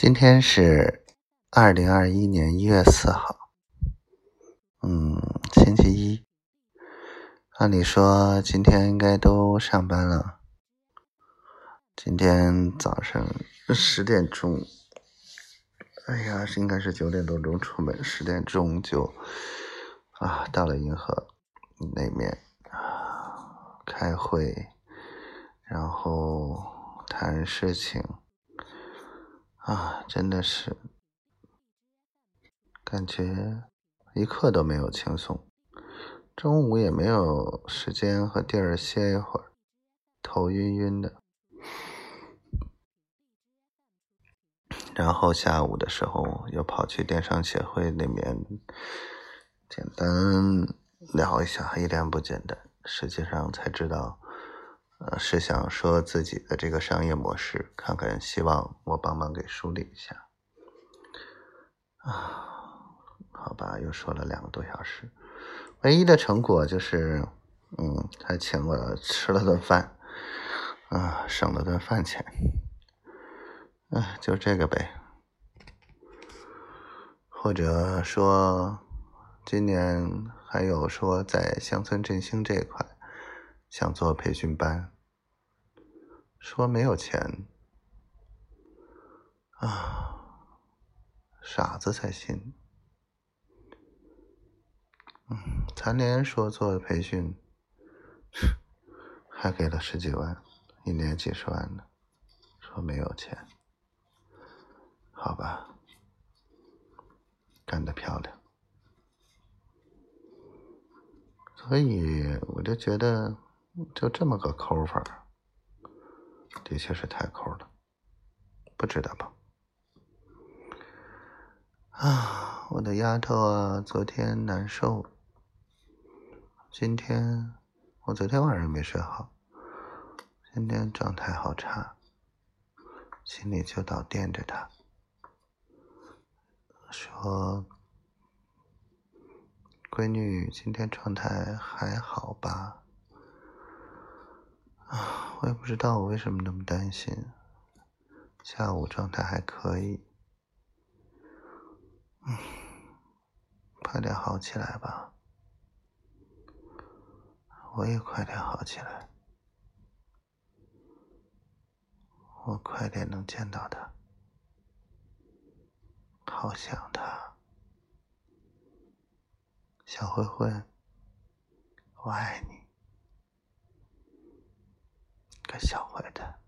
今天是二零二一年一月四号，嗯，星期一。按理说今天应该都上班了。今天早上十点钟，哎呀，应该是九点多钟出门，十点钟就啊到了银河那面啊开会，然后谈事情。啊，真的是感觉一刻都没有轻松，中午也没有时间和地儿歇一会儿，头晕晕的。然后下午的时候又跑去电商协会那边简单聊一下，一点不简单。实际上才知道。呃，是想说自己的这个商业模式，看看，希望我帮忙给梳理一下。啊，好吧，又说了两个多小时，唯一的成果就是，嗯，他请我吃了顿饭，啊，省了顿饭钱，哎，就这个呗。或者说，今年还有说在乡村振兴这一块。想做培训班，说没有钱啊，傻子才信。嗯，残联说做培训，还给了十几万，一年几十万呢，说没有钱，好吧，干得漂亮。所以我就觉得。就这么个抠法，的确是太抠了，不值得吧？啊，我的丫头啊，昨天难受，今天我昨天晚上没睡好，今天状态好差，心里就老惦着她，说：“闺女，今天状态还好吧？”我也不知道我为什么那么担心。下午状态还可以，嗯，快点好起来吧，我也快点好起来，我快点能见到他，好想他，小灰灰，我爱你。小坏蛋。